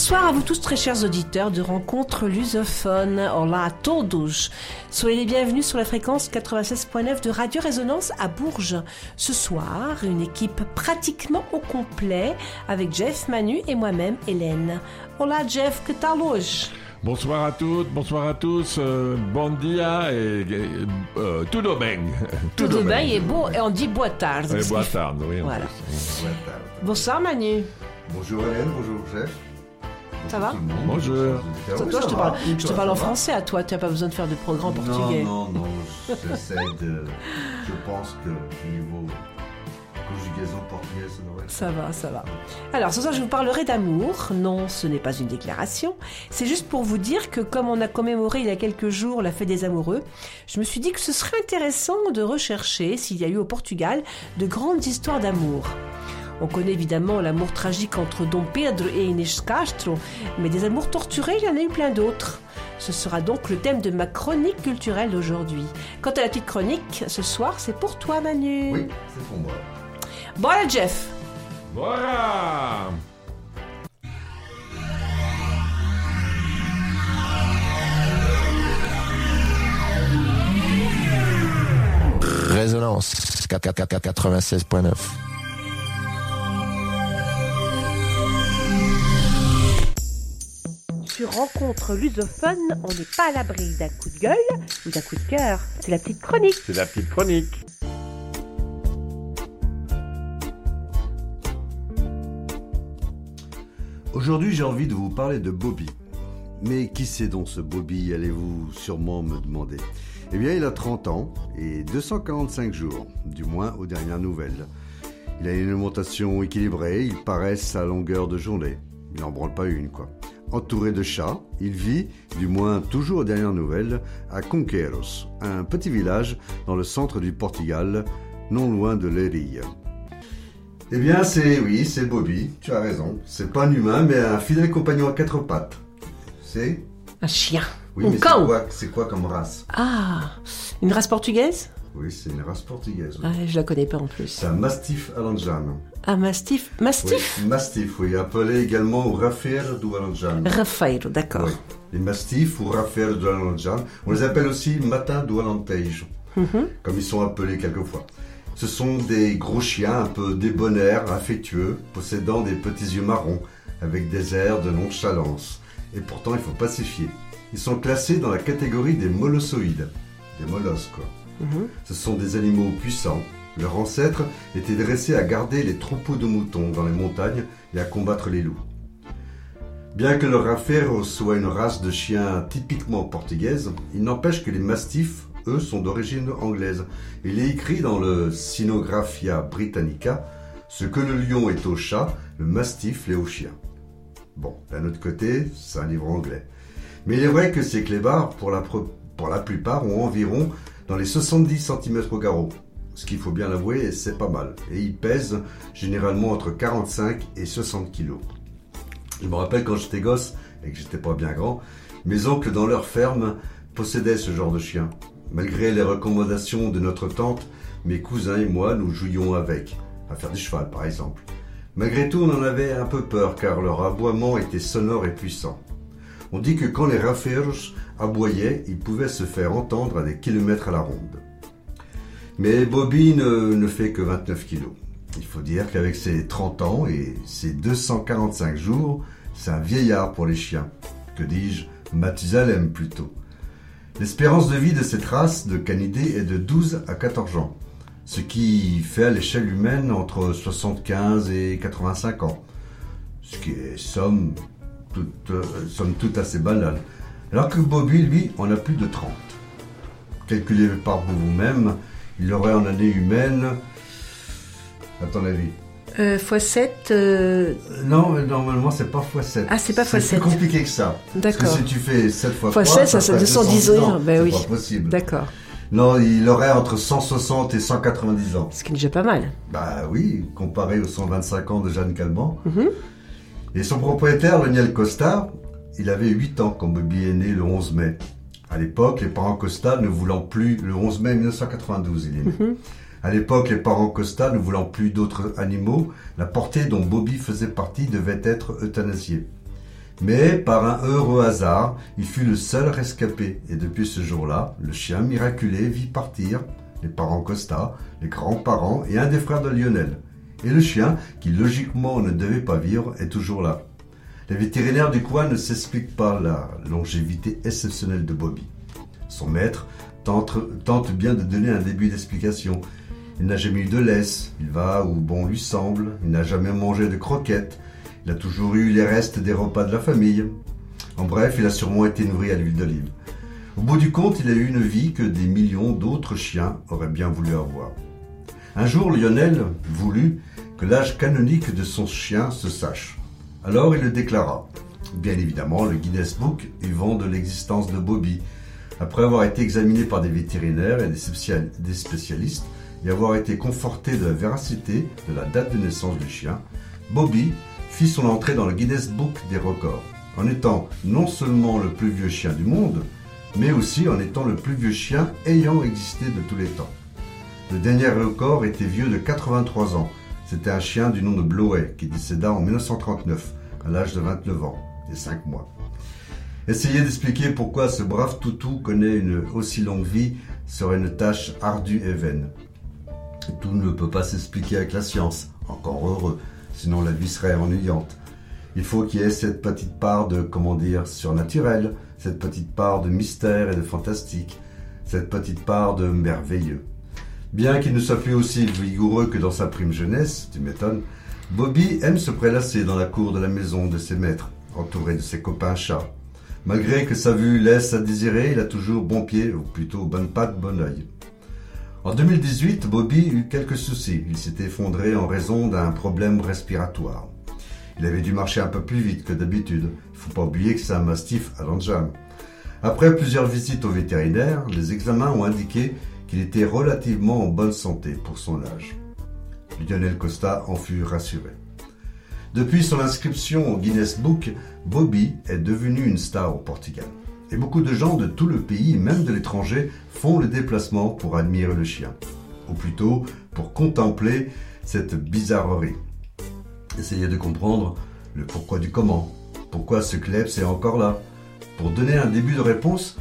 Bonsoir à vous tous très chers auditeurs de Rencontre Lusophone. Hola a todos. Soyez les bienvenus sur la fréquence 96.9 de Radio Résonance à Bourges. Ce soir, une équipe pratiquement au complet avec Jeff, Manu et moi-même Hélène. Hola Jeff, que tal hoje? Bonsoir à toutes, bonsoir à tous, euh, bon dia et, et euh, tudo bem. Tudo bem et, beau, et on dit boa tarde. Et boa tarde, oui. Voilà. Bonsoir Manu. Bonjour Hélène, bonjour chef. Ça va. Bonjour. Ah Toi, je ça te parle, je te parle ça en français à toi, tu n'as pas besoin de faire de progrès portugais. Non, non, non, j'essaie de... Je pense que au niveau conjugaison portugaise, ça devrait. Ça va, ça va. Alors, ce soir, je vous parlerai d'amour. Non, ce n'est pas une déclaration. C'est juste pour vous dire que comme on a commémoré il y a quelques jours la fête des amoureux, je me suis dit que ce serait intéressant de rechercher s'il y a eu au Portugal de grandes histoires d'amour. On connaît évidemment l'amour tragique entre Dom Pedro et Inês Castro, mais des amours torturés, il y en a eu plein d'autres. Ce sera donc le thème de ma chronique culturelle d'aujourd'hui. Quant à la petite chronique, ce soir, c'est pour toi, Manu. Oui, c'est pour moi. Alors, Jeff. Voilà. Résonance 96.9. Rencontre Lusophone, on n'est pas à l'abri d'un coup de gueule ou d'un coup de cœur. C'est la petite chronique. C'est la petite chronique. Aujourd'hui, j'ai envie de vous parler de Bobby. Mais qui c'est donc ce Bobby, allez-vous sûrement me demander? Eh bien, il a 30 ans et 245 jours, du moins aux dernières nouvelles. Il a une alimentation équilibrée, il paraît sa longueur de journée. Il n'en branle pas une, quoi. Entouré de chats, il vit, du moins toujours aux dernières nouvelles, à Conqueiros, un petit village dans le centre du Portugal, non loin de Leiria. Eh bien, c'est oui, c'est Bobby. Tu as raison. C'est pas un humain, mais un fidèle compagnon à quatre pattes. C'est Un chien. oui, Un mais c'est quoi, c'est quoi comme race? Ah, une race portugaise? Oui, c'est une race portugaise. oui. ah, Je la connais pas en plus. C'est un Mastiff Alanjano. Ah, mastif. Mastif Oui, Mastiff, oui, appelé également o Rafeiro do Alanjano. Rafeiro, d'accord. Oui. Les Mastifs ou Rafeiro do Alanjano, on les appelle aussi Matin do Alentejo, Mhm. comme ils sont appelés quelquefois. Ce sont des gros chiens un peu débonnaires, affectueux, possédant des petits yeux marrons, avec des airs de nonchalance. Et pourtant, il faut pas s'y fier. Ils sont classés dans la catégorie des molossoïdes, des molosses quoi. Mhm. Ce sont des animaux puissants. Leurs ancêtres étaient dressés à garder les troupeaux de moutons dans les montagnes et à combattre les loups. Bien que le Rafeiro soit une race de chiens typiquement portugaise, il n'empêche que les mastifs, eux, sont d'origine anglaise. Il est écrit dans le Cynographia Britannica ce que le lion est au chat, le mastif l'est au chien. Bon, d'un autre côté, c'est un livre anglais. Mais il est vrai que ces clébards, pour la plupart, ont environ dans les 70 cm au garrot. Ce qu'il faut bien l'avouer, c'est pas mal. Et ils pèsent généralement entre 45 et 60 kg. Je me rappelle quand j'étais gosse et que j'étais pas bien grand, mes oncles dans leur ferme possédaient ce genre de chien. Malgré les recommandations de notre tante, mes cousins et moi nous jouions avec, à faire du cheval par exemple. Malgré tout, on en avait un peu peur car leur aboiement était sonore et puissant. On dit que quand les rafeiros aboyaient, ils pouvaient se faire entendre à des kilomètres à la ronde. Mais Bobby ne, ne fait que 29 kilos. Il faut dire qu'avec ses 30 ans et ses 245 jours, c'est un vieillard pour les chiens. Que dis-je Mathusalem plutôt. L'espérance de vie de cette race de canidés est de 12 à 14 ans, ce qui fait à l'échelle humaine entre 75 et 85 ans, ce qui est somme toute, euh, somme toute assez banal. Alors que Bobby, lui, en a plus de 30. Calculez par vous-même, il aurait en année humaine, à ton avis? Euh, x7, euh, Euh, Non, mais normalement, c'est pas x7. Ah, c'est pas C'est x7. plus compliqué que ça. Parce que si tu fais 7 fois Fois 3, sept, ça, ça fait 210 ans. Ben c'est oui. pas possible. D'accord. Non, il aurait entre 160 et 190 ans. Ce qui est déjà pas mal. Bah oui, comparé aux 125 ans de Jeanne Calment. Mhm. Et son propriétaire, Lionel Costa, il avait 8 ans quand Bobby est né le 11 mai. À l'époque, les parents Costa ne voulant plus, le 11 mai 1992, il est né. Mhm. À l'époque, les parents Costa ne voulant plus d'autres animaux, la portée dont Bobby faisait partie devait être euthanasiée. Mais par un heureux hasard, il fut le seul rescapé, et depuis ce jour-là, le chien miraculé vit partir les parents Costa, les grands-parents et un des frères de Lionel. Et le chien, qui logiquement ne devait pas vivre, est toujours là. Les vétérinaires du coin ne s'expliquent pas la longévité exceptionnelle de Bobby. Son maître tente, bien de donner un début d'explication. Il n'a jamais eu de laisse, il va où bon lui semble, il n'a jamais mangé de croquettes, il a toujours eu les restes des repas de la famille. En bref, il a sûrement été nourri à l'huile d'olive. Au bout du compte, il a eu une vie que des millions d'autres chiens auraient bien voulu avoir. Un jour, Lionel voulut que l'âge canonique de son chien se sache. Alors il le déclara. Bien évidemment, le Guinness Book y vend de l'existence de Bobby. Après avoir été examiné par des vétérinaires et des spécialistes et avoir été conforté de la véracité de la date de naissance du chien, Bobby fit son entrée dans le Guinness Book des records, en étant non seulement le plus vieux chien du monde, mais aussi en étant le plus vieux chien ayant existé de tous les temps. Le dernier record était vieux de 83 ans. C'était un chien du nom de Bloet qui décéda en 1939 à l'âge de 29 ans et 5 mois. Essayer d'expliquer pourquoi ce brave toutou connaît une aussi longue vie serait une tâche ardue et vaine. Tout ne peut pas s'expliquer avec la science, encore heureux, sinon la vie serait ennuyante. Il faut qu'il y ait cette petite part de, comment dire, surnaturel, cette petite part de mystère et de fantastique, cette petite part de merveilleux. Bien qu'il ne soit plus aussi vigoureux que dans sa prime jeunesse, tu m'étonnes, Bobby aime se prélasser dans la cour de la maison de ses maîtres, entouré de ses copains chats. Malgré que sa vue laisse à désirer, il a toujours bon pied, ou plutôt bonne patte, bon oeil. En 2018, Bobby eut quelques soucis. Il s'était effondré en raison d'un problème respiratoire. Il avait dû marcher un peu plus vite que d'habitude. Il faut pas oublier que c'est un mastif à l'enjam. Après plusieurs visites au vétérinaire, les examens ont indiqué qu'il était relativement en bonne santé pour son âge. Lionel Costa en fut rassuré. Depuis son inscription au Guinness Book, Bobby est devenu une star au Portugal. Et beaucoup de gens de tout le pays, même de l'étranger, font le déplacement pour admirer le chien. Ou plutôt pour contempler cette bizarrerie. Essayez de comprendre le pourquoi du comment. Pourquoi ce Klebs est encore là? Pour donner un début de réponse,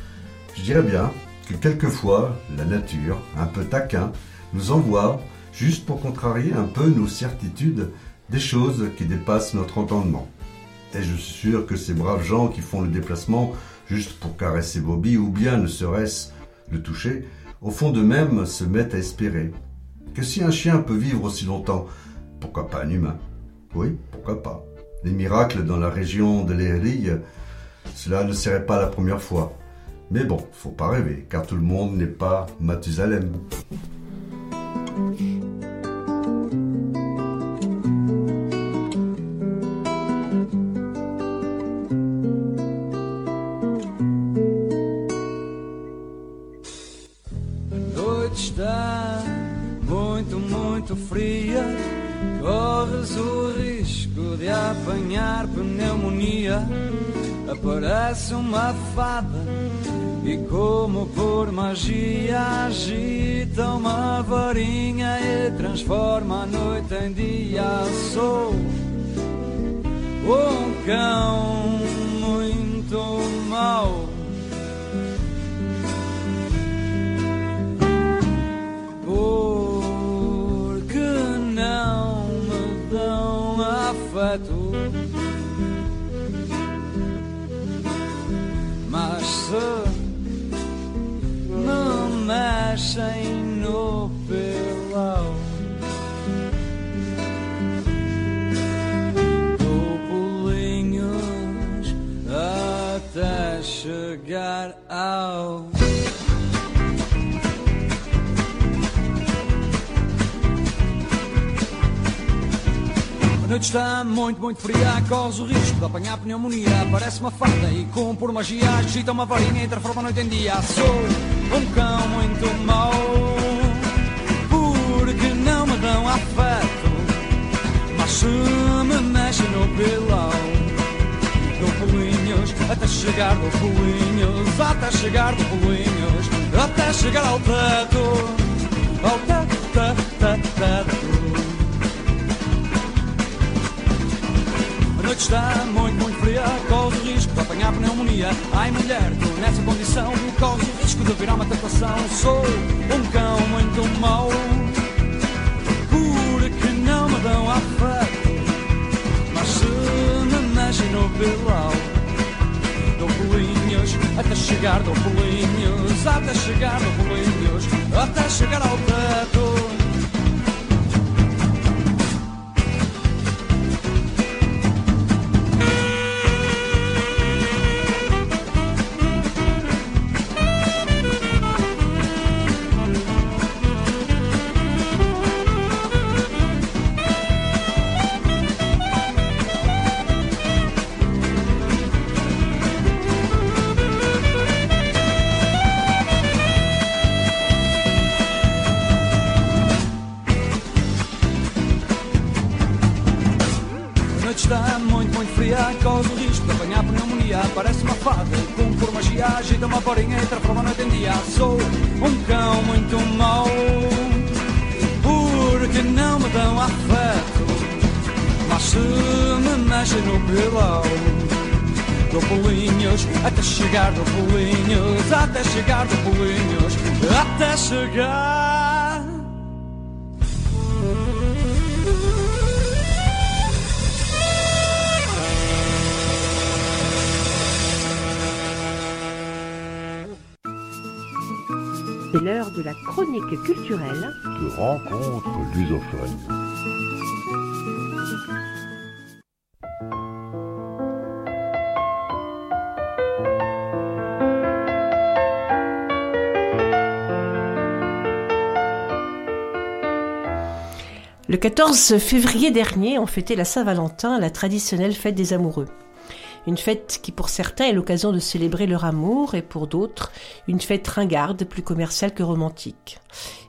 je dirais bien que quelquefois, la nature, un peu taquin, nous envoie, juste pour contrarier un peu nos certitudes, des choses qui dépassent notre entendement. Et je suis sûr que ces braves gens qui font le déplacement juste pour caresser Bobby ou bien ne serait-ce le toucher, au fond d'eux-mêmes se mettent à espérer que si un chien peut vivre aussi longtemps, pourquoi pas un humain? Oui, pourquoi pas. Les miracles dans la région de l'Élie, cela ne serait pas la première fois. Mais bon, faut pas rêver, car tout le monde n'est pas Mathusalem. corres o risco de apanhar pneumonia. Aparece uma fada e, como por magia, agita uma varinha e transforma a noite em dia. Sou um cão muito mau. afeto. Mas me mexem no pilão, dou até chegar ao. noite está muito, muito fria, corres o risco de apanhar pneumonia. Parece uma fada e com por magia agita uma varinha e transforma a noite em dia. Sou um cão muito mau, porque não me dão afeto. Mas se me mexem no pilão, dou pulinhos até chegar, dou pulinhos até chegar, dou pulinhos até chegar ao teto. Ao teto, teto, teto, teto. noite está muito, muito fria, corre Ai mulher, tô nessa condição Corre o risco de virar uma tentação. Sou um cão muito mau Porque não me dão afeto Mas se me mexem no pilão Dou pulinhos até chegar Dou pulinhos até chegar Dou pulinhos até chegar ao teto está muito, muito fria Corre o risco de apanhar pneumonia. Parece uma fada com por magia Agita uma borinha e transforma noite em dia. Sou um cão muito mau Porque não me dão afeto. Mas se me mexem no pilão Dou pulinhos até chegar Dou pulinhos até chegar Dou pulinhos até chegar C'est l'heure de la chronique culturelle. de rencontres lusophones. Le 14 février dernier, on fêtait la Saint-Valentin, la traditionnelle fête des amoureux. Une fête qui pour certains est l'occasion de célébrer leur amour et pour d'autres une fête ringarde, plus commerciale que romantique.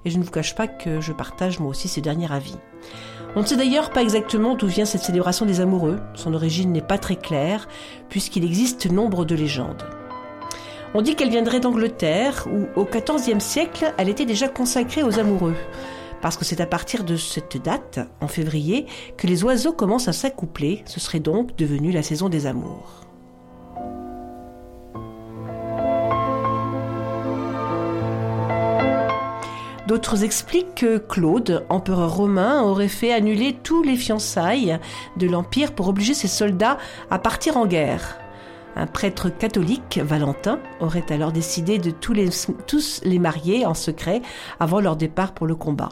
Et je ne vous cache pas que je partage moi aussi ce dernier avis. On ne sait d'ailleurs pas exactement d'où vient cette célébration des amoureux, son origine n'est pas très claire puisqu'il existe nombre de légendes. On dit qu'elle viendrait d'Angleterre où au XIVe siècle elle était déjà consacrée aux amoureux parce que c'est à partir de cette date, en février, que les oiseaux commencent à s'accoupler, ce serait donc devenu la saison des amours. D'autres expliquent que Claude, empereur romain, aurait fait annuler tous les fiançailles de l'Empire pour obliger ses soldats à partir en guerre. Un prêtre catholique, Valentin, aurait alors décidé de tous les, tous les marier en secret avant leur départ pour le combat.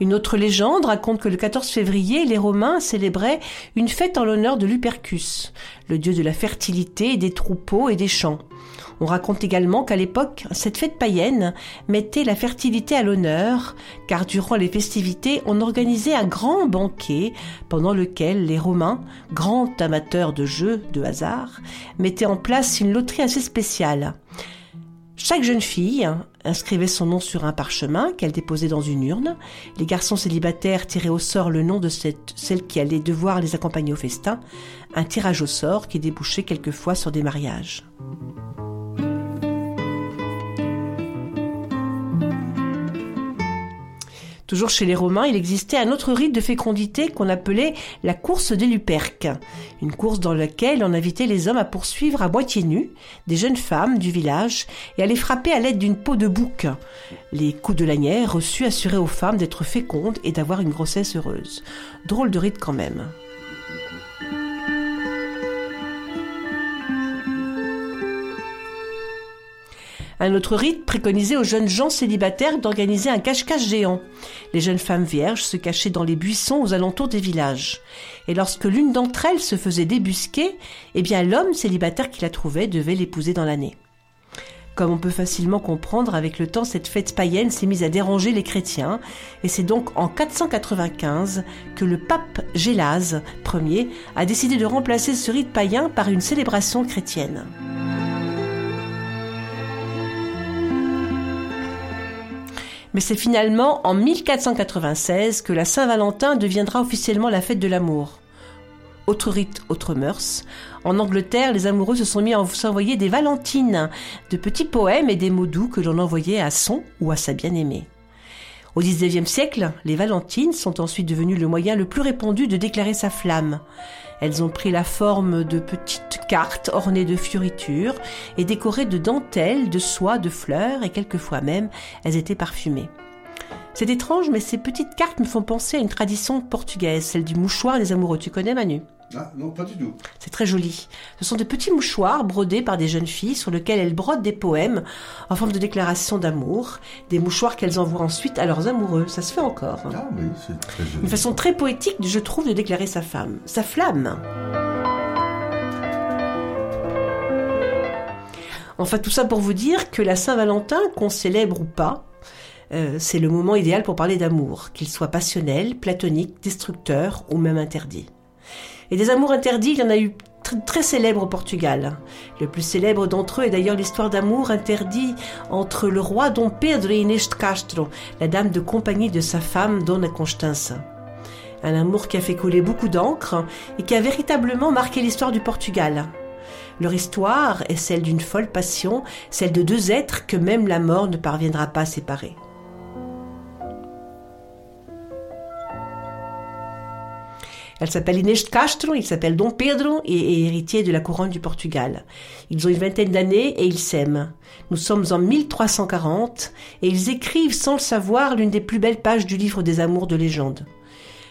Une autre légende raconte que le 14 février, les Romains célébraient une fête en l'honneur de Lupercus, le dieu de la fertilité, des troupeaux et des champs. On raconte également qu'à l'époque, cette fête païenne mettait la fertilité à l'honneur, car durant les festivités, on organisait un grand banquet pendant lequel les Romains, grands amateurs de jeux de hasard, mettaient en place une loterie assez spéciale. Chaque jeune fille inscrivait son nom sur un parchemin qu'elle déposait dans une urne. Les garçons célibataires tiraient au sort le nom de celle qui allait devoir les accompagner au festin. Un tirage au sort qui débouchait quelquefois sur des mariages. Toujours chez les Romains, il existait un autre rite de fécondité qu'on appelait la course des Luperques. Une course dans laquelle on invitait les hommes à poursuivre à moitié nus des jeunes femmes du village et à les frapper à l'aide d'une peau de bouc. Les coups de lanière reçus assuraient aux femmes d'être fécondes et d'avoir une grossesse heureuse. Drôle de rite quand même. Un autre rite préconisait aux jeunes gens célibataires d'organiser un cache-cache géant. Les jeunes femmes vierges se cachaient dans les buissons aux alentours des villages. Et lorsque l'une d'entre elles se faisait débusquer, eh bien l'homme célibataire qui la trouvait devait l'épouser dans l'année. Comme on peut facilement comprendre, avec le temps, cette fête païenne s'est mise à déranger les chrétiens, et c'est donc en 495 que le pape Gélase Ier a décidé de remplacer ce rite païen par une célébration chrétienne. Mais c'est finalement en 1496 que la Saint-Valentin deviendra officiellement la fête de l'amour. Autre rite, autre mœurs. En Angleterre, les amoureux se sont mis à s'envoyer des valentines, de petits poèmes et des mots doux que l'on envoyait à son ou à sa bien-aimée. Au XIXe siècle, les valentines sont ensuite devenues le moyen le plus répandu de déclarer sa flamme. Elles ont pris la forme de petites cartes ornées de fioritures et décorées de dentelles, de soie, de fleurs et quelquefois même elles étaient parfumées. C'est étrange, mais ces petites cartes me font penser à une tradition portugaise, celle du mouchoir des amoureux. Tu connais Manu? Ah, non, pas du tout. C'est très joli. Ce sont de petits mouchoirs brodés par des jeunes filles sur lesquels elles brodent des poèmes en forme de déclaration d'amour, des mouchoirs qu'elles envoient ensuite à leurs amoureux. Ça se fait encore. hein. Ah oui, c'est très joli. Une façon très poétique, je trouve, de déclarer sa femme, sa flamme. Enfin, tout ça pour vous dire que la Saint-Valentin, qu'on célèbre ou pas, euh, c'est le moment idéal pour parler d'amour, qu'il soit passionnel, platonique, destructeur ou même interdit. Et des amours interdits, il y en a eu tr- très célèbres au Portugal. Le plus célèbre d'entre eux est d'ailleurs l'histoire d'amour interdit entre le roi Dom Pedro et Inês de Castro, la dame de compagnie de sa femme Dona Constança. Un amour qui a fait couler beaucoup d'encre et qui a véritablement marqué l'histoire du Portugal. Leur histoire est celle d'une folle passion, celle de deux êtres que même la mort ne parviendra pas à séparer. Elle s'appelle Inês de Castro, il s'appelle Dom Pedro et est héritier de la couronne du Portugal. Ils ont une vingtaine d'années et ils s'aiment. Nous sommes en 1340 et ils écrivent sans le savoir l'une des plus belles pages du livre des amours de légende.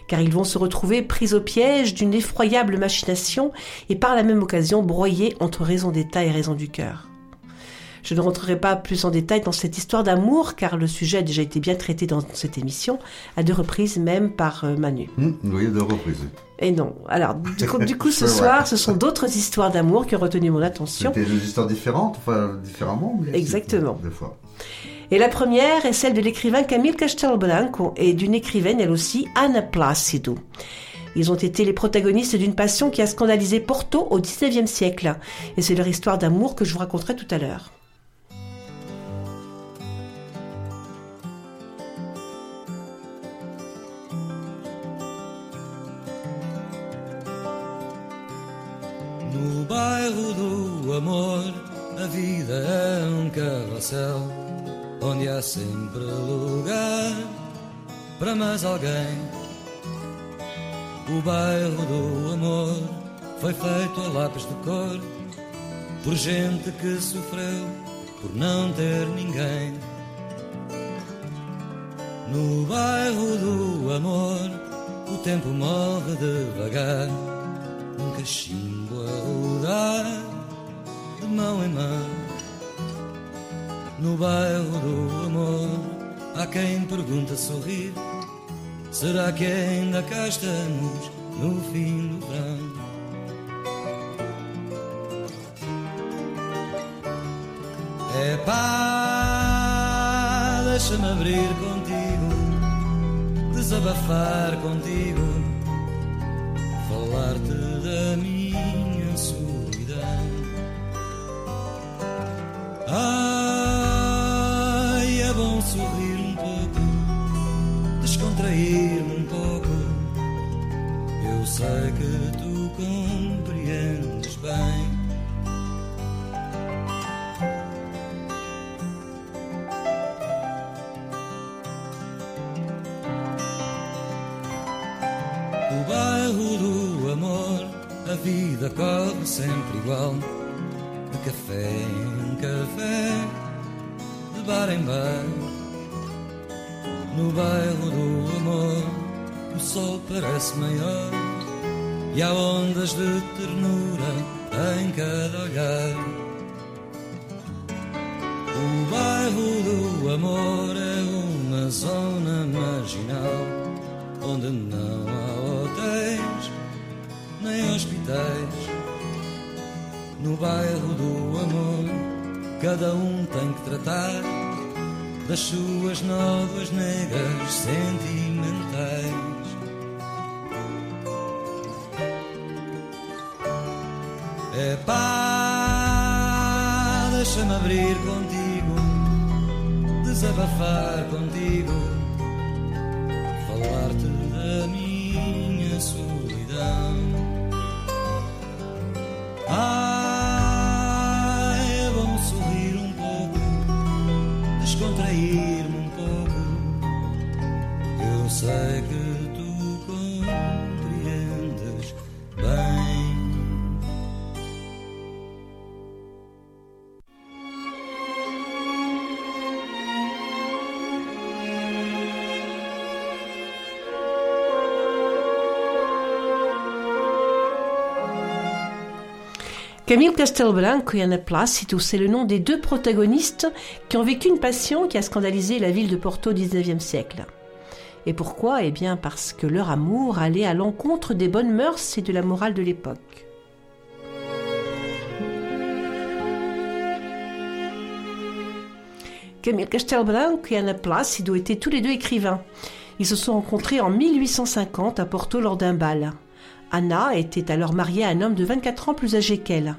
Car ils vont se retrouver pris au piège d'une effroyable machination et par la même occasion broyés entre raison d'état et raison du cœur. Je ne rentrerai pas plus en détail dans cette histoire d'amour car le sujet a déjà été bien traité dans cette émission, à deux reprises même par euh, Manu. Hum, vous voyez, de reprises. Et non. Alors, du coup, du coup, ce soir, ce sont d'autres histoires d'amour qui ont retenu mon attention. C'était des histoires différentes, enfin différemment, mais Exactement. Des fois. Et la première est celle de l'écrivain Camille Castelbranco et d'une écrivaine, elle aussi, Anna Placido. Ils ont été les protagonistes d'une passion qui a scandalisé Porto au XIXe siècle. Et c'est leur histoire d'amour que je vous raconterai tout à l'heure. No bairro do amor, a vida é um carrossel onde há sempre lugar para mais alguém. O bairro do amor foi feito a lápis de cor por gente que sofreu por não ter ninguém. No bairro do amor, o tempo morre devagar num cachimbo a de mão em mão. No bairro do amor há quem pergunta sorrir: será que ainda cá estamos no fim do verão? É pá, deixa-me abrir contigo, desabafar contigo falar-te Ai, é bom sorrir um pouco, descontrair-me um pouco. Eu sei que tu compreendes bem. O bairro do amor, a vida corre sempre igual. Bar em bar. No bairro do amor, o sol parece maior. E há ondas de ternura em cada olhar. O bairro do amor é uma zona marginal onde não há hotéis nem hospitais. No bairro do amor, cada um tem que tratar das suas novas negas sentimentais. É pá, deixa-me abrir contigo, desabafar contigo Camille Castelblanco et Anna Plácido, c'est le nom des deux protagonistes qui ont vécu une passion qui a scandalisé la ville de Porto au XIXe siècle. Et pourquoi? Eh bien parce que leur amour allait à l'encontre des bonnes mœurs et de la morale de l'époque. Camille Castelblanco et Anna Plácido étaient tous les deux écrivains. Ils se sont rencontrés en 1850 à Porto lors d'un bal. Anna était alors mariée à un homme de 24 ans plus âgé qu'elle.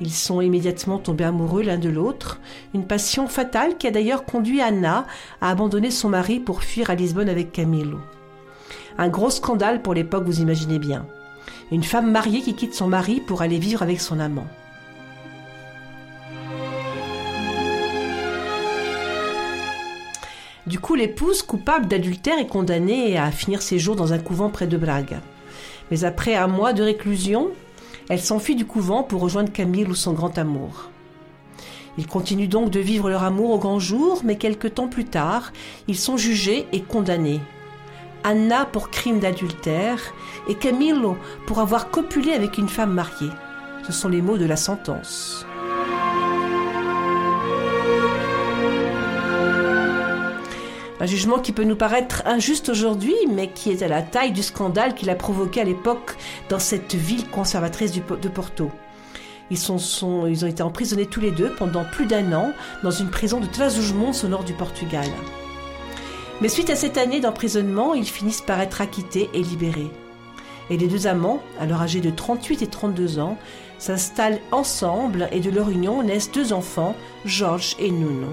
Ils sont immédiatement tombés amoureux l'un de l'autre, une passion fatale qui a d'ailleurs conduit Anna à abandonner son mari pour fuir à Lisbonne avec Camilo. Un gros scandale pour l'époque, vous imaginez bien. Une femme mariée qui quitte son mari pour aller vivre avec son amant. Du coup, l'épouse, coupable d'adultère, est condamnée à finir ses jours dans un couvent près de Braga. Mais après un mois de réclusion, elle s'enfuit du couvent pour rejoindre Camille ou son grand amour. Ils continuent donc de vivre leur amour au grand jour, mais quelque temps plus tard, ils sont jugés et condamnés. Anna pour crime d'adultère et Camillo pour avoir copulé avec une femme mariée. Ce sont les mots de la sentence. Un jugement qui peut nous paraître injuste aujourd'hui, mais qui est à la taille du scandale qu'il a provoqué à l'époque dans cette ville conservatrice de Porto. Ils, ont été emprisonnés tous les deux pendant plus d'un an dans une prison de Trás-os-Montes au nord du Portugal. Mais suite à cette année d'emprisonnement, ils finissent par être acquittés et libérés. Et les deux amants, alors âgés de 38 et 32 ans, s'installent ensemble et de leur union naissent deux enfants, Georges et Nuno.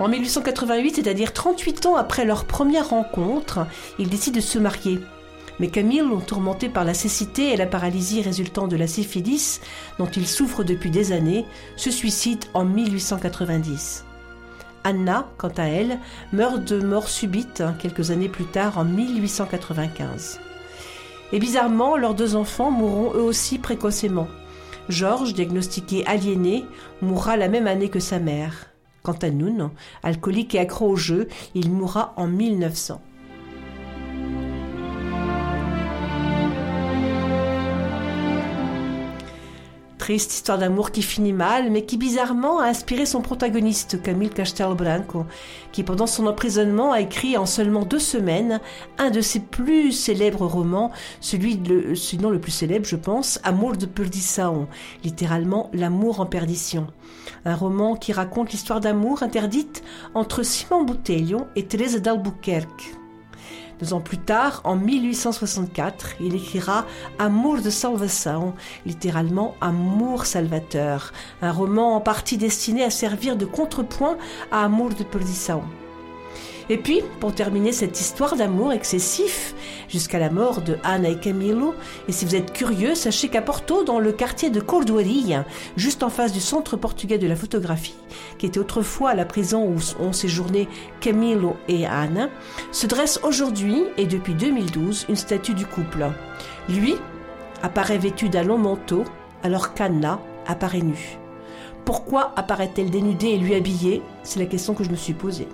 En 1888, c'est-à-dire 38 ans après leur première rencontre, ils décident de se marier. Mais Camille, tourmenté par la cécité et la paralysie résultant de la syphilis, dont il souffre depuis des années, se suicide en 1890. Anna, quant à elle, meurt de mort subite hein, quelques années plus tard en 1895. Et bizarrement, leurs deux enfants mourront eux aussi précocement. Georges, diagnostiqué aliéné, mourra la même année que sa mère. Quant à Nuno, alcoolique et accro au jeu, il mourra en 1900. Triste histoire d'amour qui finit mal, mais qui bizarrement a inspiré son protagoniste, Camille Castelbranco, qui pendant son emprisonnement a écrit en seulement deux semaines un de ses plus célèbres romans, celui de, sinon le plus célèbre, je pense, Amour de Perdição, littéralement L'amour en perdition. Un roman qui raconte l'histoire d'amour interdite entre Simon Botelho et Teresa d'Albuquerque. Deux ans plus tard, en 1864, il écrira Amour de Salvação, littéralement Amour salvateur, un roman en partie destiné à servir de contrepoint à Amour de Perdição. Et puis, pour terminer cette histoire d'amour excessif, jusqu'à la mort de Anna et Camilo, et si vous êtes curieux, sachez qu'à Porto, dans le quartier de Cordoaria, juste en face du centre portugais de la photographie, qui était autrefois la prison où ont séjourné Camilo et Anna, se dresse aujourd'hui, et depuis 2012, une statue du couple. Lui apparaît vêtu d'un long manteau, alors qu'Anna apparaît nue. Pourquoi apparaît-elle dénudée et lui habillée? C'est la question que je me suis posée.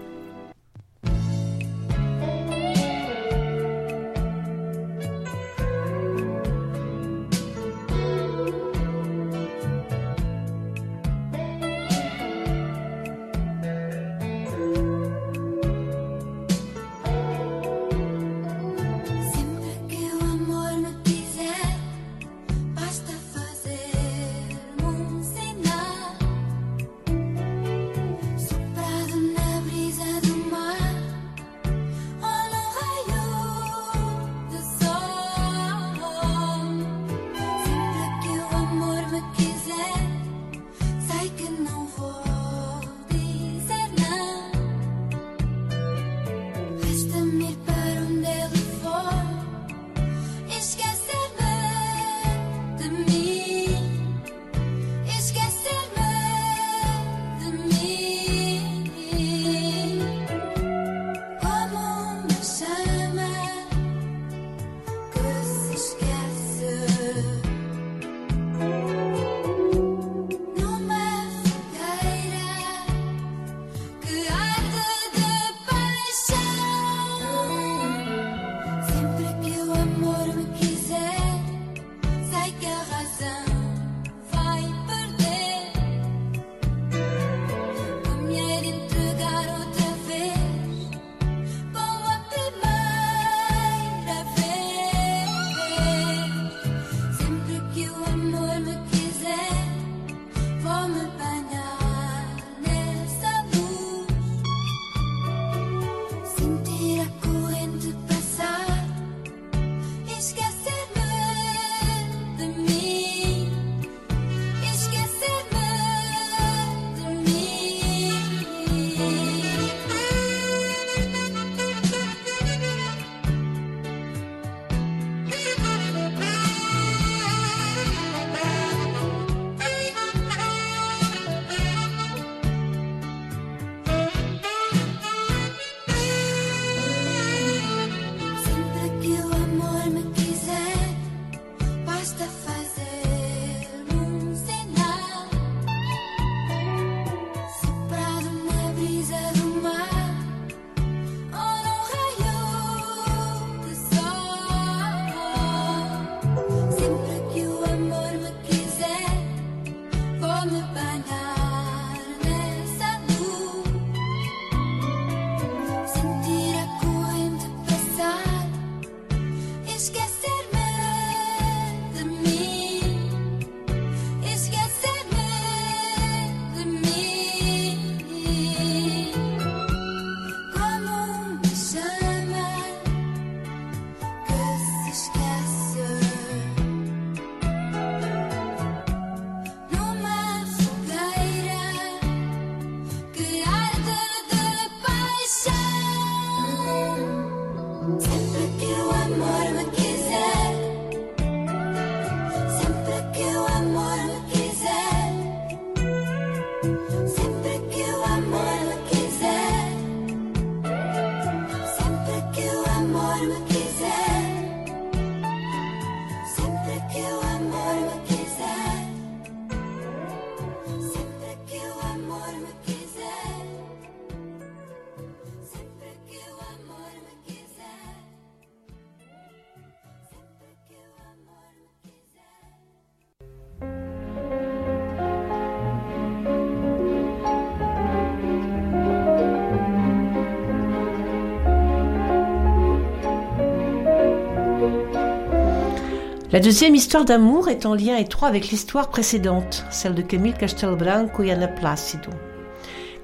La deuxième histoire d'amour est en lien étroit avec l'histoire précédente, celle de Camille Castelbranco et Anna Placido.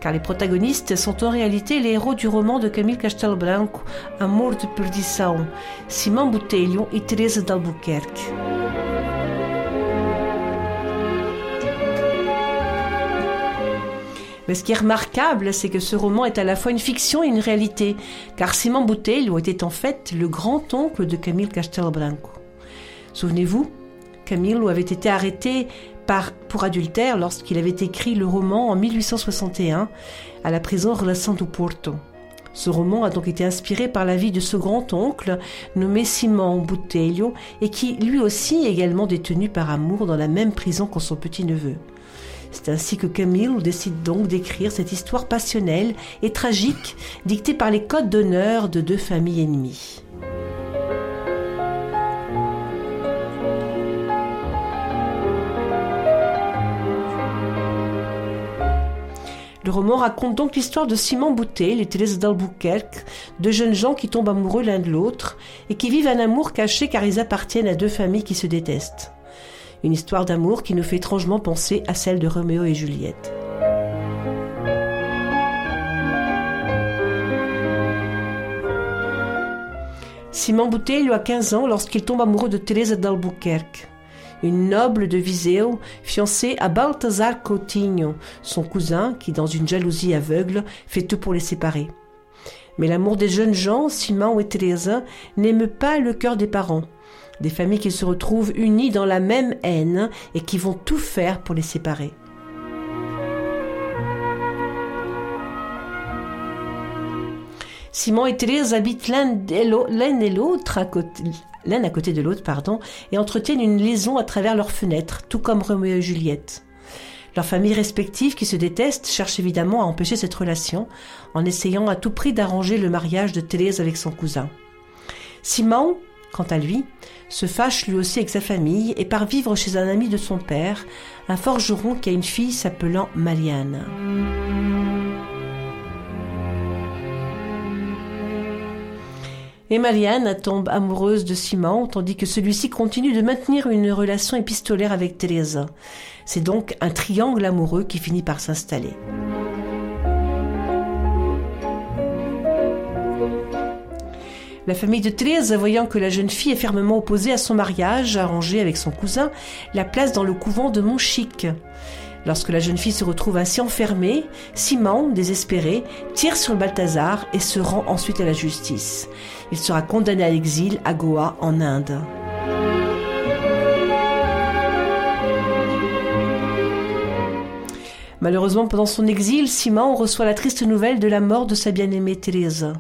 Car les protagonistes sont en réalité les héros du roman de Camille Castelbranco, Amor de perdição, Simão Botelho et Teresa d'Albuquerque. Mais ce qui est remarquable, c'est que ce roman est à la fois une fiction et une réalité, car Simon Botelho était en fait le grand-oncle de Camille Castelbranco. Souvenez-vous, Camilo avait été arrêté pour adultère lorsqu'il avait écrit le roman en 1861 à la prison Relação do Porto. Ce roman a donc été inspiré par la vie de ce grand-oncle nommé Simon Botelho et qui lui aussi est également détenu par amour dans la même prison que son petit-neveu. C'est ainsi que Camille décide donc d'écrire cette histoire passionnelle et tragique dictée par les codes d'honneur de deux familles ennemies. Le roman raconte donc l'histoire de Simon Boutet, les Thérèse d'Albuquerque, deux jeunes gens qui tombent amoureux l'un de l'autre et qui vivent un amour caché car ils appartiennent à deux familles qui se détestent. Une histoire d'amour qui nous fait étrangement penser à celle de Roméo et Juliette. Simon Boutet, il a 15 ans lorsqu'il tombe amoureux de Thérèse d'Albuquerque une noble de Viseu, fiancée à Balthazar Coutinho, son cousin qui, dans une jalousie aveugle, fait tout pour les séparer. Mais l'amour des jeunes gens, Simon et Teresa, n'aime pas le cœur des parents. Des familles qui se retrouvent unies dans la même haine et qui vont tout faire pour les séparer. Simon et Thérèse habitent l'un et l'autre à côté, l'un à côté de l'autre, pardon, et entretiennent une liaison à travers leurs fenêtres, tout comme Roméo et Juliette. Leurs familles respectives, qui se détestent, cherchent évidemment à empêcher cette relation, en essayant à tout prix d'arranger le mariage de Thérèse avec son cousin. Simon, quant à lui, se fâche lui aussi avec sa famille et part vivre chez un ami de son père, un forgeron qui a une fille s'appelant Marianne. Et Marianne tombe amoureuse de Simon, tandis que celui-ci continue de maintenir une relation épistolaire avec Teresa. C'est donc un triangle amoureux qui finit par s'installer. La famille de Thérèse, voyant que la jeune fille est fermement opposée à son mariage arrangé avec son cousin, la place dans le couvent de Montchic. Lorsque la jeune fille se retrouve ainsi enfermée, Simon, désespéré, tire sur Balthazar et se rend ensuite à la justice. Il sera condamné à l'exil à Goa, en Inde. Malheureusement, pendant son exil, Simon reçoit la triste nouvelle de la mort de sa bien-aimée Thérèse.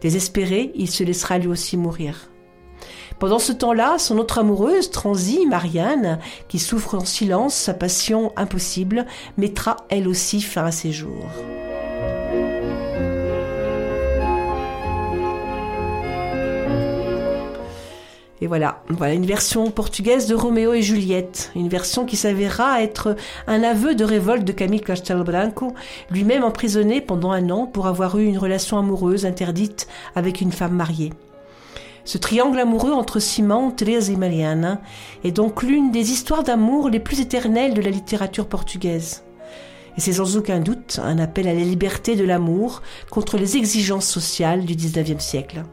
Désespéré, il se laissera lui aussi mourir. Pendant ce temps-là, son autre amoureuse, Transi, Marianne, qui souffre en silence sa passion impossible, mettra elle aussi fin à ses jours. Et voilà, voilà une version portugaise de Roméo et Juliette, une version qui s'avérera être un aveu de révolte de Camille Castelbranco, lui-même emprisonné pendant un an pour avoir eu une relation amoureuse interdite avec une femme mariée. Ce triangle amoureux entre Simon, Thérèse et Mariana est donc l'une des histoires d'amour les plus éternelles de la littérature portugaise. Et c'est sans aucun doute un appel à la liberté de l'amour contre les exigences sociales du XIXe siècle.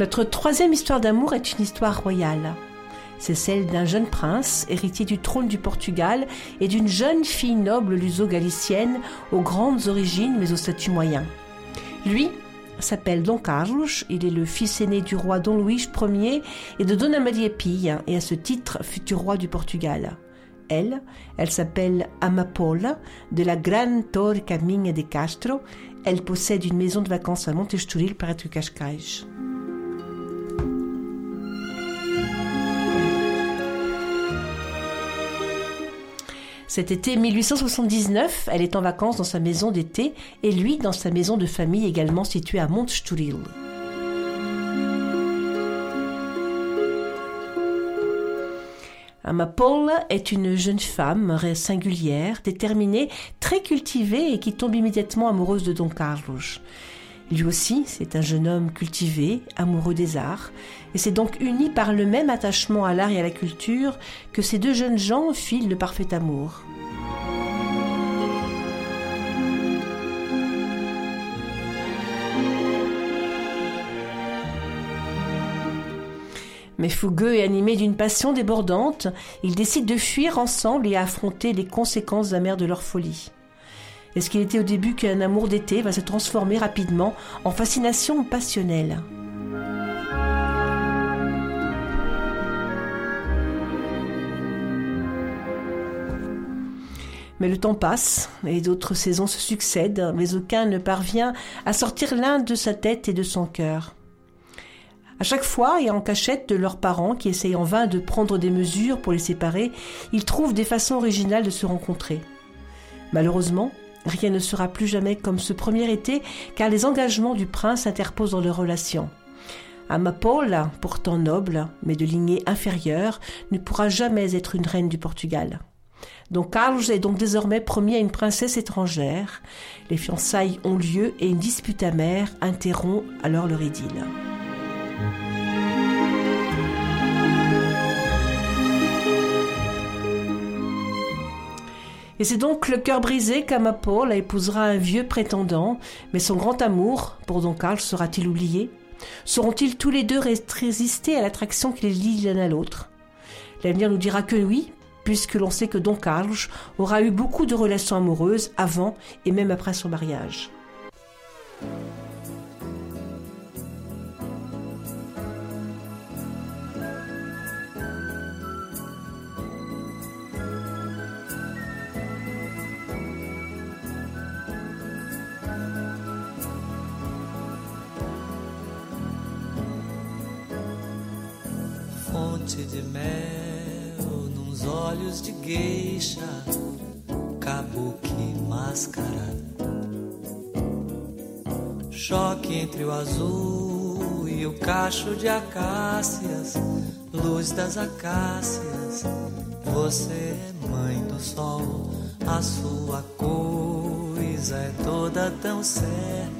Notre troisième histoire d'amour est une histoire royale. C'est celle d'un jeune prince, héritier du trône du Portugal, et d'une jeune fille noble luso-galicienne, aux grandes origines mais au statut moyen. Lui s'appelle Don Carlos, il est le fils aîné du roi Don Luís Ier et de Dona Maria Pia, et à ce titre futur roi du Portugal. Elle, elle s'appelle Amapola, de la Gran Torre Caminha de Castro. Elle possède une maison de vacances à Montestoril, près de Cascais. Cet été 1879, elle est en vacances dans sa maison d'été et lui dans sa maison de famille également située à Montestoril. Amapola est une jeune femme singulière, déterminée, très cultivée et qui tombe immédiatement amoureuse de Don Carlos. Lui aussi, c'est un jeune homme cultivé, amoureux des arts, et c'est donc uni par le même attachement à l'art et à la culture que ces deux jeunes gens filent le parfait amour. Mais fougueux et animés d'une passion débordante, ils décident de fuir ensemble et affronter les conséquences amères de leur folie. Est-ce qu'il était au début qu'un amour d'été va se transformer rapidement en fascination passionnelle Mais le temps passe et d'autres saisons se succèdent, mais aucun ne parvient à sortir l'un de sa tête et de son cœur. À chaque fois, et en cachette de leurs parents qui essayent en vain de prendre des mesures pour les séparer, ils trouvent des façons originales de se rencontrer. Malheureusement, rien ne sera plus jamais comme ce premier été, car les engagements du prince interposent dans leur relation. Amapola, pourtant noble, mais de lignée inférieure, ne pourra jamais être une reine du Portugal. Donc Carlos est donc désormais promis à une princesse étrangère. Les fiançailles ont lieu et une dispute amère interrompt alors leur idylle. Et c'est donc le cœur brisé qu'Amapola épousera un vieux prétendant, mais son grand amour pour Don Carlos sera-t-il oublié? Sauront-ils tous les deux résister à l'attraction qui les lie l'un à l'autre? L'avenir nous dira que oui, puisque l'on sait que Don Carlos aura eu beaucoup de relations amoureuses avant et même après son mariage. Fonte de mel nos olhos de gueixa, kabuki máscara. Choque entre o azul e o cacho de acácias, luz das acácias. Você é mãe do sol, a sua coisa é toda tão certa.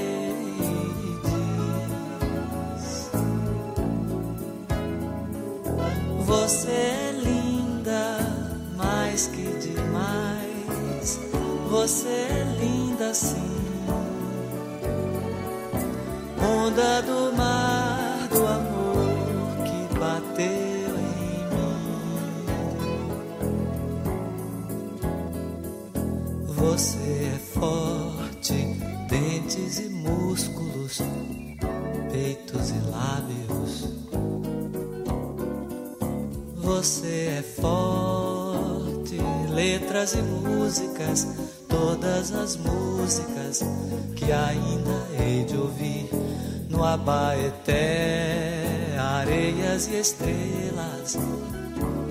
Você é linda, mais que demais. Você é linda sim. Onda do letras e músicas, todas as músicas que ainda hei de ouvir no Abaeté, areias e estrelas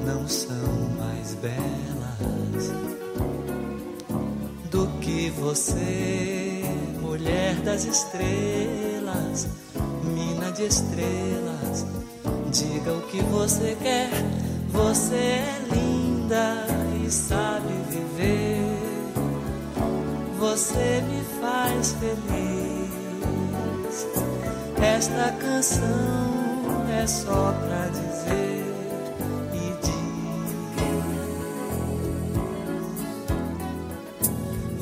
não são mais belas do que você, mulher das estrelas, mina de estrelas. Diga o que você quer, você é linda e sabe Você me faz feliz. Esta canção é só pra dizer e diz: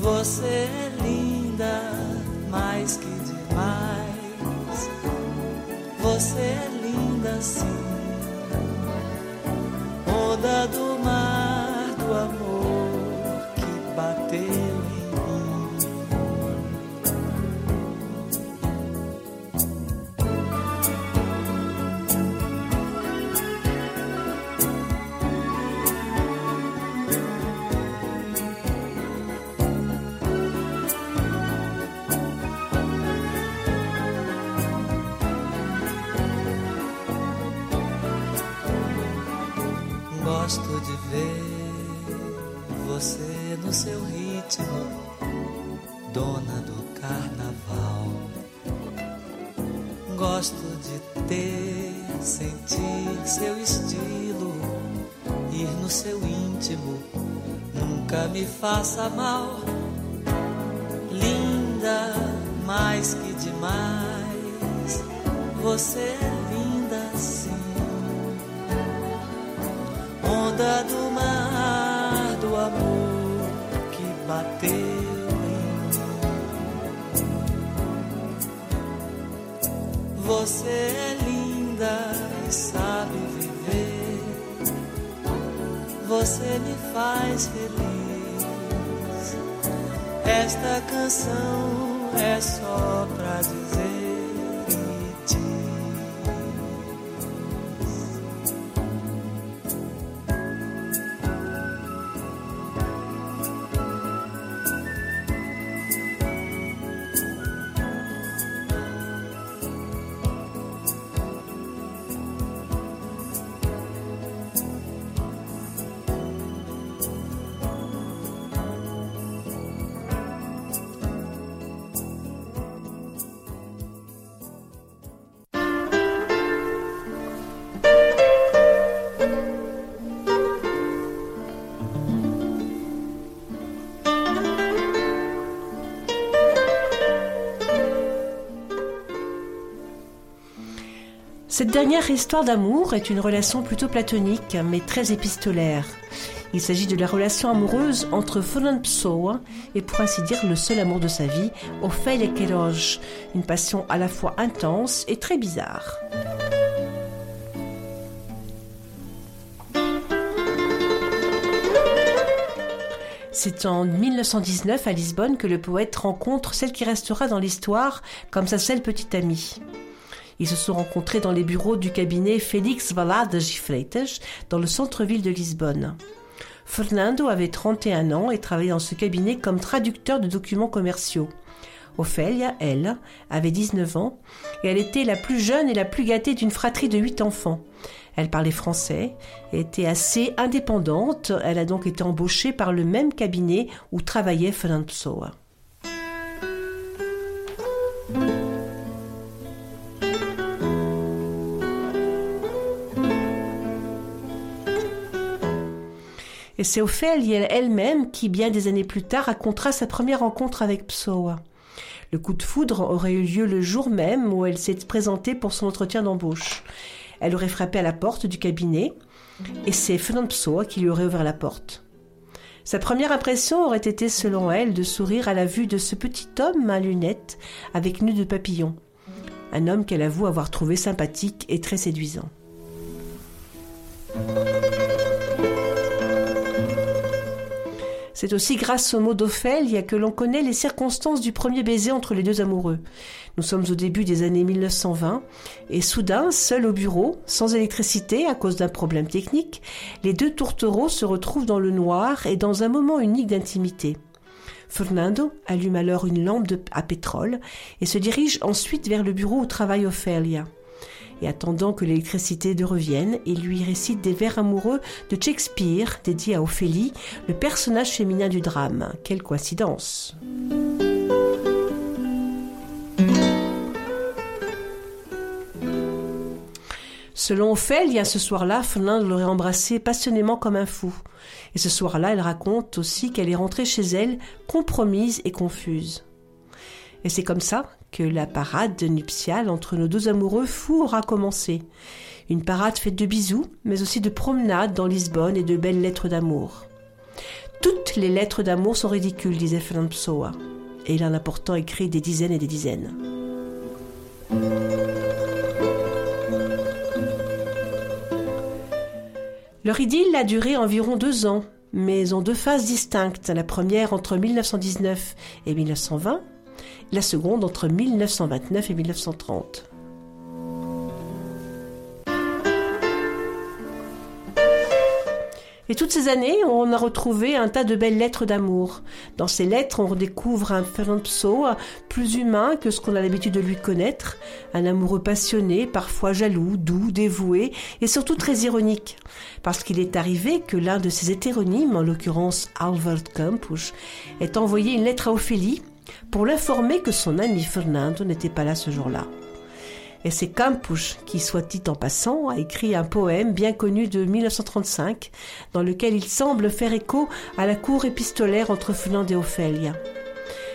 Você é linda mais que demais. Você é linda sim. Faça mal. Linda, mais que demais, você é linda sim onda do mar do amor que bateu em mim. Você é linda e sabe viver. Você me faz feliz. Esta canção é só Cette dernière histoire d'amour est une relation plutôt platonique, mais très épistolaire. Il s'agit de la relation amoureuse entre Fernand Pessoa et pour ainsi dire le seul amour de sa vie, Ophélia Queiroz, une passion à la fois intense et très bizarre. C'est en 1919 à Lisbonne que le poète rencontre celle qui restera dans l'histoire comme sa seule petite amie. Ils se sont rencontrés dans les bureaux du cabinet Félix Valade de Freitas, dans le centre-ville de Lisbonne. Fernando avait 31 ans et travaillait dans ce cabinet comme traducteur de documents commerciaux. Ophélia, elle, avait 19 ans et elle était la plus jeune et la plus gâtée d'une fratrie de 8 enfants. Elle parlait français était assez indépendante. Elle a donc été embauchée par le même cabinet où travaillait Fernando. Et c'est Ophélie elle-même qui, bien des années plus tard, racontera sa première rencontre avec Pessoa. Le coup de foudre aurait eu lieu le jour même où elle s'est présentée pour son entretien d'embauche. Elle aurait frappé à la porte du cabinet et c'est Fernand Pessoa qui lui aurait ouvert la porte. Sa première impression aurait été, selon elle, de sourire à la vue de ce petit homme à lunettes avec nœud de papillon. Un homme qu'elle avoue avoir trouvé sympathique et très séduisant. C'est aussi grâce au mot d'Ophélia que l'on connaît les circonstances du premier baiser entre les deux amoureux. Nous sommes au début des années 1920 et soudain, seuls au bureau, sans électricité à cause d'un problème technique, les deux tourtereaux se retrouvent dans le noir et dans un moment unique d'intimité. Fernando allume alors une lampe à pétrole et se dirige ensuite vers le bureau où travaille Ophélia. Et attendant que l'électricité de revienne, il lui récite des vers amoureux de Shakespeare dédiés à Ophélie, le personnage féminin du drame. Quelle coïncidence Selon Ophélia, ce soir-là, Fernand l'aurait embrassée passionnément comme un fou. Et ce soir-là, elle raconte aussi qu'elle est rentrée chez elle, compromise et confuse. Et c'est comme ça que la parade nuptiale entre nos deux amoureux fous aura commencé. Une parade faite de bisous, mais aussi de promenades dans Lisbonne et de belles lettres d'amour. Toutes les lettres d'amour sont ridicules, disait Fernand Pessoa. Et il en a pourtant écrit des dizaines et des dizaines. Leur idylle a duré environ deux ans, mais en deux phases distinctes. La première entre 1919 et 1920, la seconde entre 1929 et 1930. Et toutes ces années, on a retrouvé un tas de belles lettres d'amour. Dans ces lettres, on redécouvre un Fernand plus humain que ce qu'on a l'habitude de lui connaître, un amoureux passionné, parfois jaloux, doux, dévoué et surtout très ironique. Parce qu'il est arrivé que l'un de ses hétéronymes, en l'occurrence Albert Campus, ait envoyé une lettre à Ophélie pour l'informer que son ami Fernando n'était pas là ce jour-là. Et c'est Campus qui, soit dit en passant, a écrit un poème bien connu de 1935, dans lequel il semble faire écho à la cour épistolaire entre Fernand et Ophélia.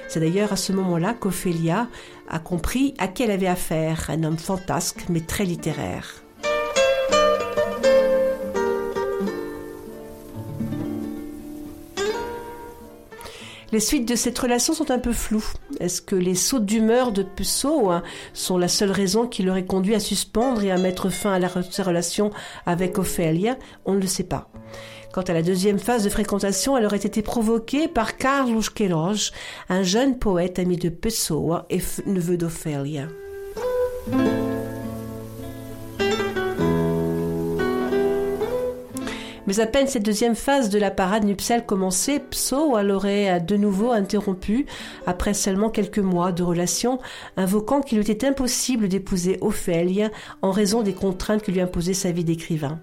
C'est d'ailleurs à ce moment-là qu'Ophélia a compris à qui elle avait affaire, un homme fantasque mais très littéraire. Les suites de cette relation sont un peu floues. Est-ce que les sautes d'humeur de Pessoa hein, sont la seule raison qui l'aurait conduit à suspendre et à mettre fin à la, sa relation avec Ophélia? On ne le sait pas. Quant à la deuxième phase de fréquentation, elle aurait été provoquée par Carlos Queiroz, un jeune poète ami de Pessoa et f- neveu d'Ophélia. Mais à peine cette deuxième phase de la parade nuptiale commencée, Pso l'aurait de nouveau interrompu après seulement quelques mois de relation, invoquant qu'il était impossible d'épouser Ophélia en raison des contraintes que lui imposait sa vie d'écrivain.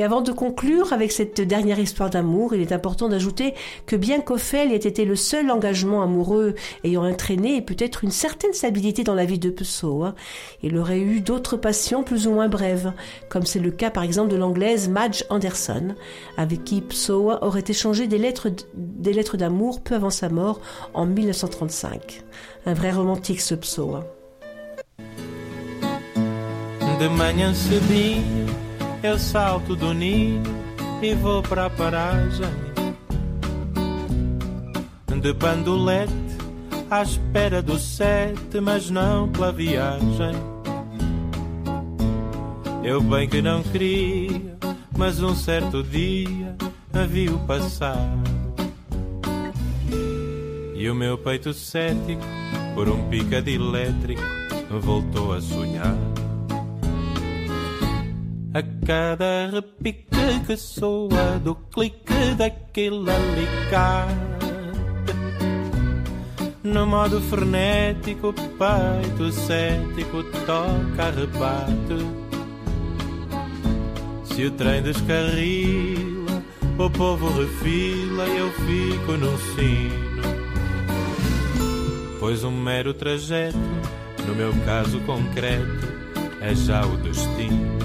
Et avant de conclure avec cette dernière histoire d'amour, il est important d'ajouter que bien qu'Ophélie ait été le seul engagement amoureux ayant entraîné peut-être une certaine stabilité dans la vie de Pessoa, il aurait eu d'autres passions plus ou moins brèves, comme c'est le cas par exemple de l'anglaise Madge Anderson, avec qui Pessoa aurait échangé des lettres, d'amour peu avant sa mort en 1935. Un vrai romantique ce manhã cedinho eu salto do ninho e vou para a paragem. De bandolete à espera do sete, mas não pela viagem. Eu bem que não queria, mas um certo dia a viu passar. E o meu peito cético, por um pica de elétrico, voltou a sonhar a cada repique que soa do clique daquele alicate No modo frenético, peito cético toca rebate Se o trem descarrila, o povo refila e eu fico no sino. Pois um mero trajeto, no meu caso concreto, é já o destino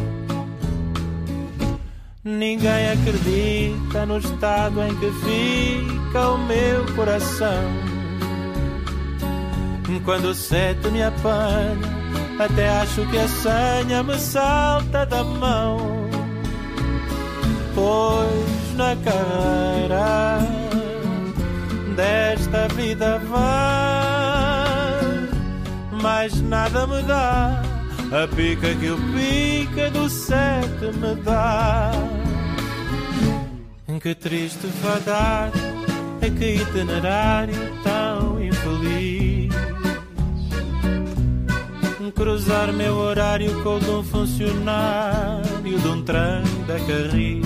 Ninguém acredita no estado em que fica o meu coração. Quando o sete me apanha, até acho que a senha me salta da mão. Pois na carreira desta vida vai, mais nada me dá. A pica que o pica do sete me dá. Que triste fadar É que itinerário tão infeliz. Cruzar meu horário com o de um funcionário De um trem da Carris.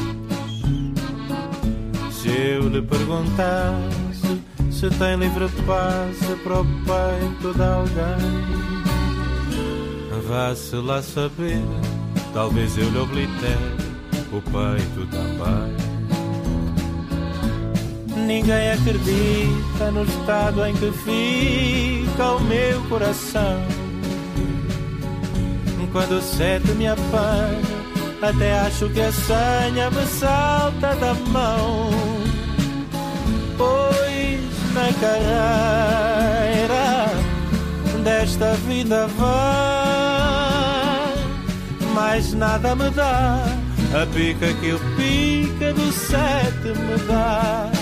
Se eu lhe perguntasse Se tem livre passe para o peito de alguém Vá-se lá saber, talvez eu lhe oblitere o peito também. ninguém acredita no estado em que fica o meu coração. Quando o sete me apanha, até acho que a senha me salta da mão. Pois na carreira desta vida vai, mais nada me dá. A pica que o pica do sete me dá.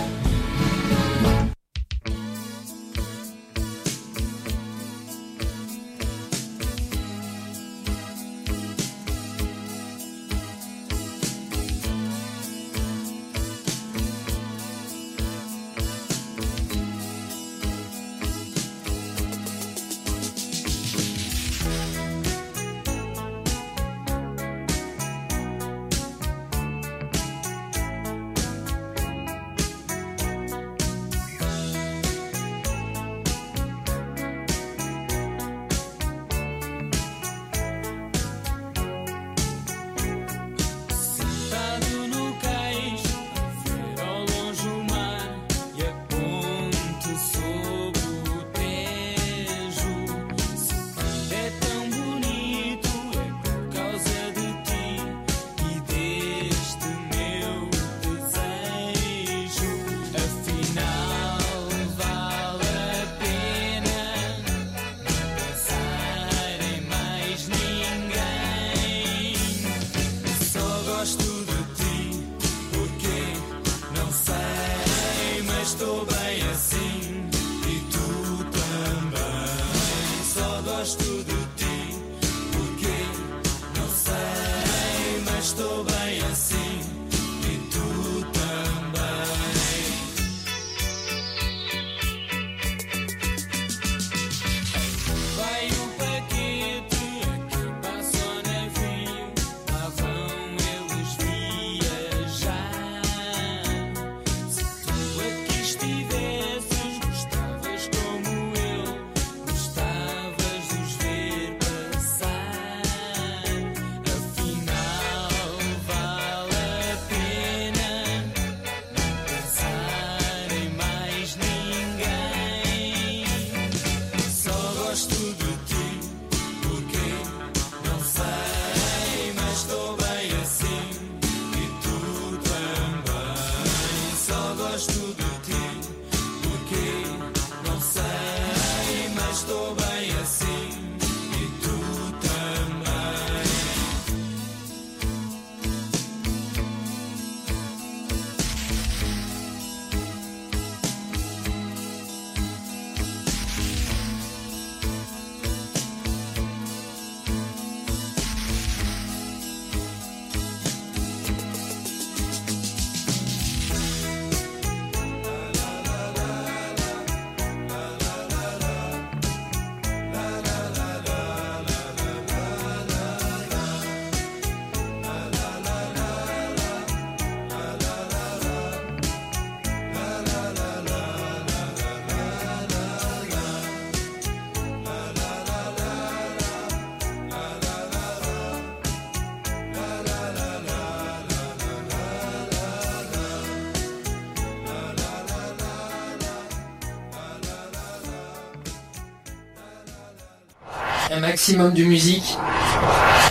Un maximum de musique,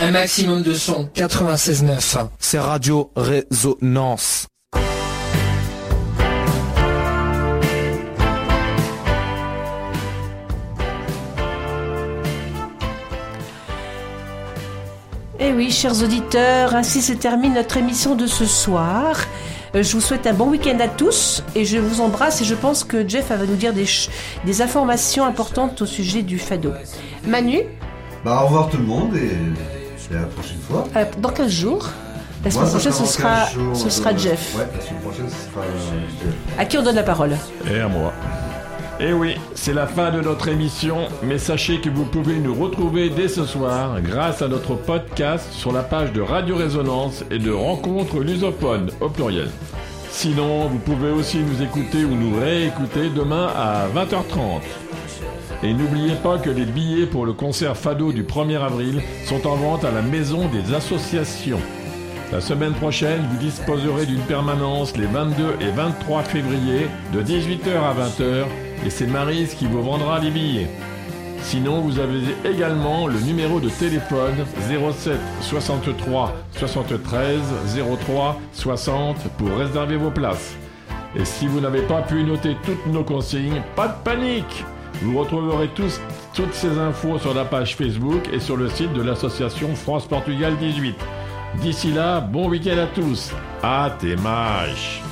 un maximum de son. 96.9. C'est Radio Résonance. Eh oui, chers auditeurs, ainsi se termine notre émission de ce soir. Euh, Je vous souhaite un bon week-end à tous et je vous embrasse et je pense que Jeff va nous dire des, ch- des informations importantes au sujet du fado. Manu, Bah, au revoir tout le monde et, et à la prochaine fois. euh, dans 15 jours, la semaine prochaine, ce sera, 15 jours, ce sera euh, Jeff. Ouais, la semaine prochaine, ce sera euh, Jeff. À qui on donne la parole? Et à moi. Et oui, c'est la fin de notre émission, mais sachez que vous pouvez nous retrouver dès ce soir grâce à notre podcast sur la page de Radio Résonance et de Rencontres lusophones au pluriel. Sinon, vous pouvez aussi nous écouter ou nous réécouter demain à 20h30. Et n'oubliez pas que les billets pour le concert Fado du 1er avril sont en vente à la Maison des Associations. La semaine prochaine, vous disposerez d'une permanence les 22 et 23 février de 18h à 20h et c'est Marise qui vous vendra les billets. Sinon, vous avez également le numéro de téléphone 07 63 73 03 60 pour réserver vos places. Et si vous n'avez pas pu noter toutes nos consignes, pas de panique Vous retrouverez tous, toutes ces infos sur la page Facebook et sur le site de l'association France-Portugal 18. D'ici là, bon week-end à tous. À tes mâches.